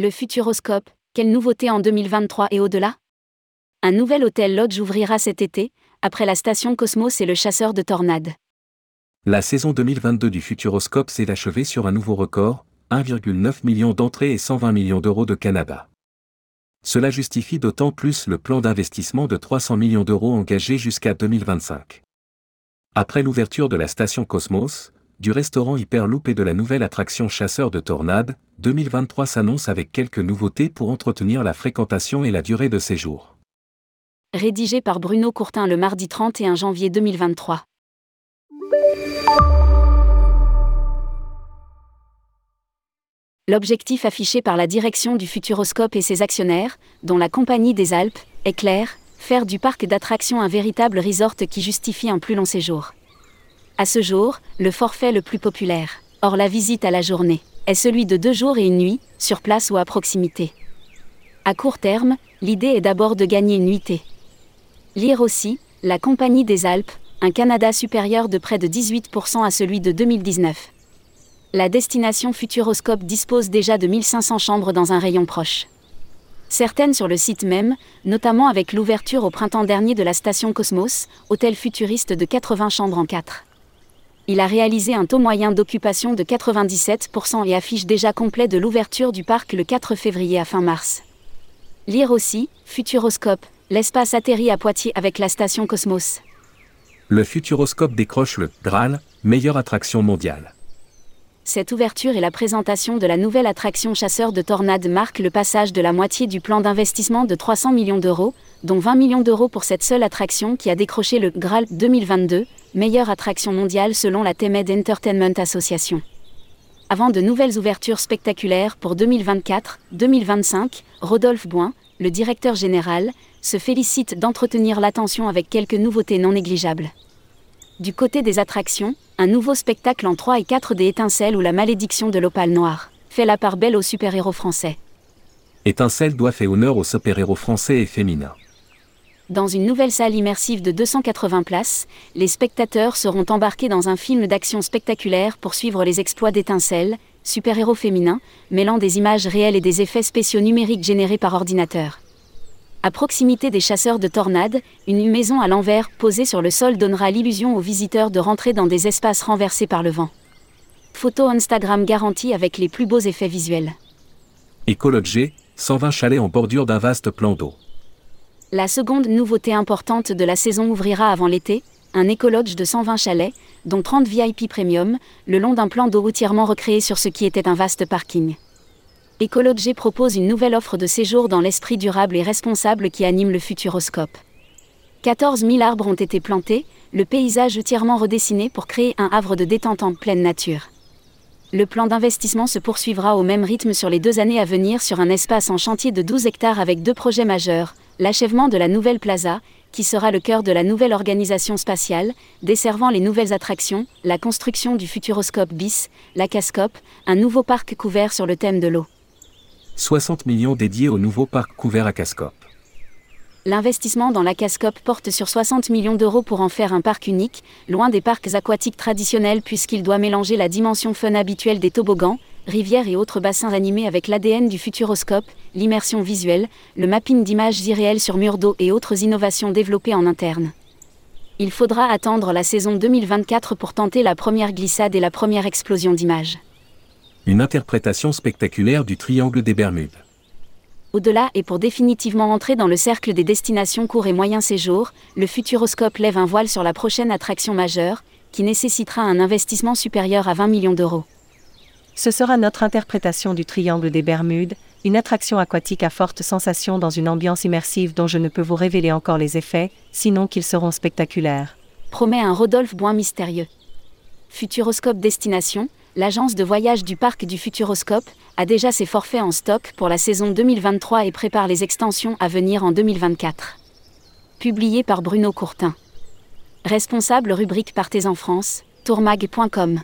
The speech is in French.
Le Futuroscope, quelle nouveauté en 2023 et au-delà? Un nouvel hôtel Lodge ouvrira cet été, après la station Cosmos et le chasseur de tornades. La saison 2022 du Futuroscope s'est achevée sur un nouveau record, 1,9 million d'entrées et 120 millions d'euros de Canada. Cela justifie d'autant plus le plan d'investissement de 300 millions d'euros engagé jusqu'à 2025. Après l'ouverture de la station Cosmos, du restaurant Hyperloop et de la nouvelle attraction Chasseur de Tornades, 2023 s'annonce avec quelques nouveautés pour entretenir la fréquentation et la durée de séjour. Rédigé par Bruno Courtin le mardi 31 janvier 2023. L'objectif affiché par la direction du Futuroscope et ses actionnaires, dont la Compagnie des Alpes, est clair, faire du parc d'attractions un véritable resort qui justifie un plus long séjour. À ce jour, le forfait le plus populaire, hors la visite à la journée, est celui de deux jours et une nuit, sur place ou à proximité. À court terme, l'idée est d'abord de gagner une nuitée. Lire aussi, la Compagnie des Alpes, un Canada supérieur de près de 18% à celui de 2019. La destination Futuroscope dispose déjà de 1500 chambres dans un rayon proche. Certaines sur le site même, notamment avec l'ouverture au printemps dernier de la station Cosmos, hôtel futuriste de 80 chambres en 4. Il a réalisé un taux moyen d'occupation de 97% et affiche déjà complet de l'ouverture du parc le 4 février à fin mars. Lire aussi, Futuroscope, l'espace atterrit à Poitiers avec la station Cosmos. Le Futuroscope décroche le Graal, meilleure attraction mondiale cette ouverture et la présentation de la nouvelle attraction chasseur de tornades marquent le passage de la moitié du plan d'investissement de 300 millions d'euros, dont 20 millions d'euros pour cette seule attraction qui a décroché le Graal 2022, meilleure attraction mondiale selon la Temed Entertainment Association. Avant de nouvelles ouvertures spectaculaires pour 2024-2025, Rodolphe Boin, le directeur général, se félicite d'entretenir l'attention avec quelques nouveautés non négligeables. Du côté des attractions, un nouveau spectacle en 3 et 4 des étincelles ou la malédiction de l'opale noire, fait la part belle aux super-héros français. Étincelle doit faire honneur aux super-héros français et féminins. Dans une nouvelle salle immersive de 280 places, les spectateurs seront embarqués dans un film d'action spectaculaire pour suivre les exploits d'étincelles, super-héros féminins, mêlant des images réelles et des effets spéciaux numériques générés par ordinateur. À proximité des chasseurs de tornades, une maison à l'envers posée sur le sol donnera l'illusion aux visiteurs de rentrer dans des espaces renversés par le vent. Photo Instagram garantie avec les plus beaux effets visuels. Écologie, 120 chalets en bordure d'un vaste plan d'eau. La seconde nouveauté importante de la saison ouvrira avant l'été, un écologe de 120 chalets, dont 30 VIP premium, le long d'un plan d'eau entièrement recréé sur ce qui était un vaste parking. Ecology propose une nouvelle offre de séjour dans l'esprit durable et responsable qui anime le Futuroscope. 14 000 arbres ont été plantés, le paysage entièrement redessiné pour créer un havre de détente en pleine nature. Le plan d'investissement se poursuivra au même rythme sur les deux années à venir sur un espace en chantier de 12 hectares avec deux projets majeurs, l'achèvement de la nouvelle plaza, qui sera le cœur de la nouvelle organisation spatiale, desservant les nouvelles attractions, la construction du Futuroscope bis, la Cascope, un nouveau parc couvert sur le thème de l'eau. 60 millions dédiés au nouveau parc couvert à Cascope. L'investissement dans la Cascope porte sur 60 millions d'euros pour en faire un parc unique, loin des parcs aquatiques traditionnels puisqu'il doit mélanger la dimension fun habituelle des toboggans, rivières et autres bassins animés avec l'ADN du futuroscope, l'immersion visuelle, le mapping d'images irréelles sur murs d'eau et autres innovations développées en interne. Il faudra attendre la saison 2024 pour tenter la première glissade et la première explosion d'images une interprétation spectaculaire du triangle des Bermudes. Au-delà et pour définitivement entrer dans le cercle des destinations court et moyen séjour, le Futuroscope lève un voile sur la prochaine attraction majeure, qui nécessitera un investissement supérieur à 20 millions d'euros. Ce sera notre interprétation du triangle des Bermudes, une attraction aquatique à forte sensation dans une ambiance immersive dont je ne peux vous révéler encore les effets, sinon qu'ils seront spectaculaires. Promet un Rodolphe Boin mystérieux. Futuroscope Destination, l'agence de voyage du parc du Futuroscope a déjà ses forfaits en stock pour la saison 2023 et prépare les extensions à venir en 2024. Publié par Bruno Courtin. Responsable rubrique Partez en France, tourmag.com.